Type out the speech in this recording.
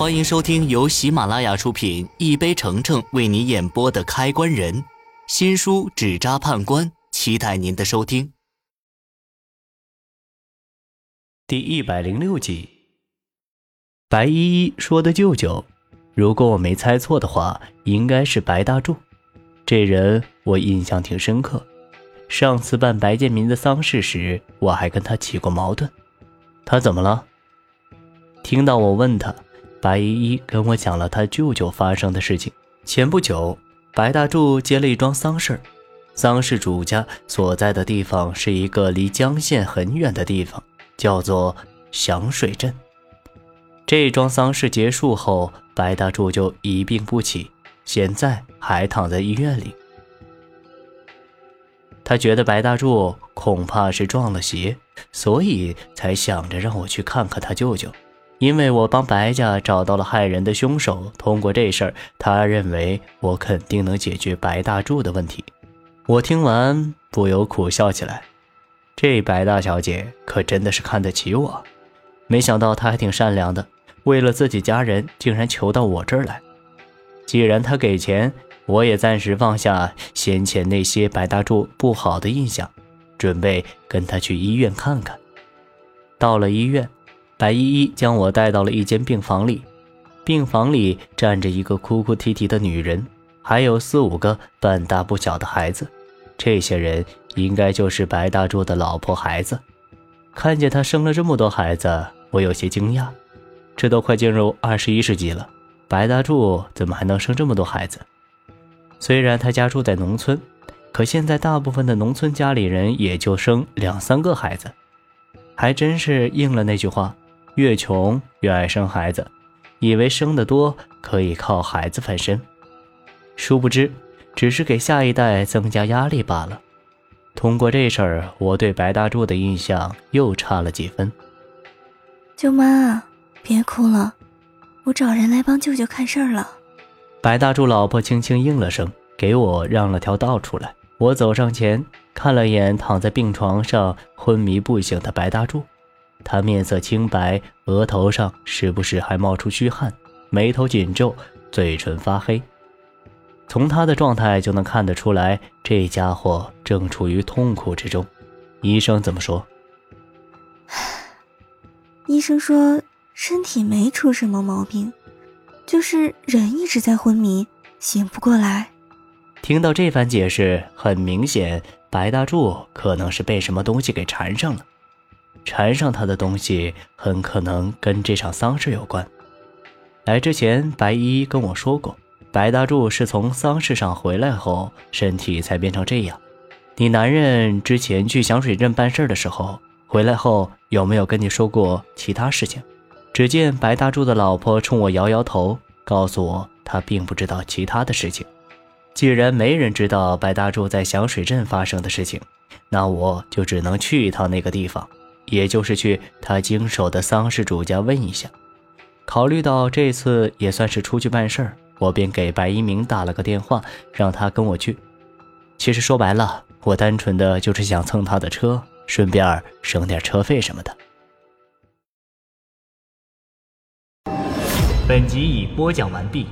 欢迎收听由喜马拉雅出品、一杯橙橙为你演播的《开关人》新书《纸扎判官》，期待您的收听。第一百零六集，白依依说的舅舅，如果我没猜错的话，应该是白大柱。这人我印象挺深刻，上次办白建民的丧事时，我还跟他起过矛盾。他怎么了？听到我问他。白依依跟我讲了他舅舅发生的事情。前不久，白大柱接了一桩丧事丧事主家所在的地方是一个离江县很远的地方，叫做响水镇。这桩丧事结束后，白大柱就一病不起，现在还躺在医院里。他觉得白大柱恐怕是撞了邪，所以才想着让我去看看他舅舅。因为我帮白家找到了害人的凶手，通过这事儿，他认为我肯定能解决白大柱的问题。我听完不由苦笑起来。这白大小姐可真的是看得起我，没想到她还挺善良的，为了自己家人，竟然求到我这儿来。既然她给钱，我也暂时放下先前那些白大柱不好的印象，准备跟她去医院看看。到了医院。白依依将我带到了一间病房里，病房里站着一个哭哭啼啼的女人，还有四五个半大不小的孩子。这些人应该就是白大柱的老婆孩子。看见他生了这么多孩子，我有些惊讶。这都快进入二十一世纪了，白大柱怎么还能生这么多孩子？虽然他家住在农村，可现在大部分的农村家里人也就生两三个孩子，还真是应了那句话。越穷越爱生孩子，以为生得多可以靠孩子翻身，殊不知只是给下一代增加压力罢了。通过这事儿，我对白大柱的印象又差了几分。舅妈，别哭了，我找人来帮舅舅看事儿了。白大柱老婆轻轻应了声，给我让了条道出来。我走上前，看了眼躺在病床上昏迷不醒的白大柱。他面色清白，额头上时不时还冒出虚汗，眉头紧皱，嘴唇发黑。从他的状态就能看得出来，这家伙正处于痛苦之中。医生怎么说？医生说身体没出什么毛病，就是人一直在昏迷，醒不过来。听到这番解释，很明显，白大柱可能是被什么东西给缠上了。缠上他的东西很可能跟这场丧事有关。来之前，白依依跟我说过，白大柱是从丧事上回来后，身体才变成这样。你男人之前去响水镇办事的时候，回来后有没有跟你说过其他事情？只见白大柱的老婆冲我摇摇头，告诉我他并不知道其他的事情。既然没人知道白大柱在响水镇发生的事情，那我就只能去一趟那个地方。也就是去他经手的丧事主家问一下。考虑到这次也算是出去办事儿，我便给白一鸣打了个电话，让他跟我去。其实说白了，我单纯的就是想蹭他的车，顺便省点车费什么的。本集已播讲完毕。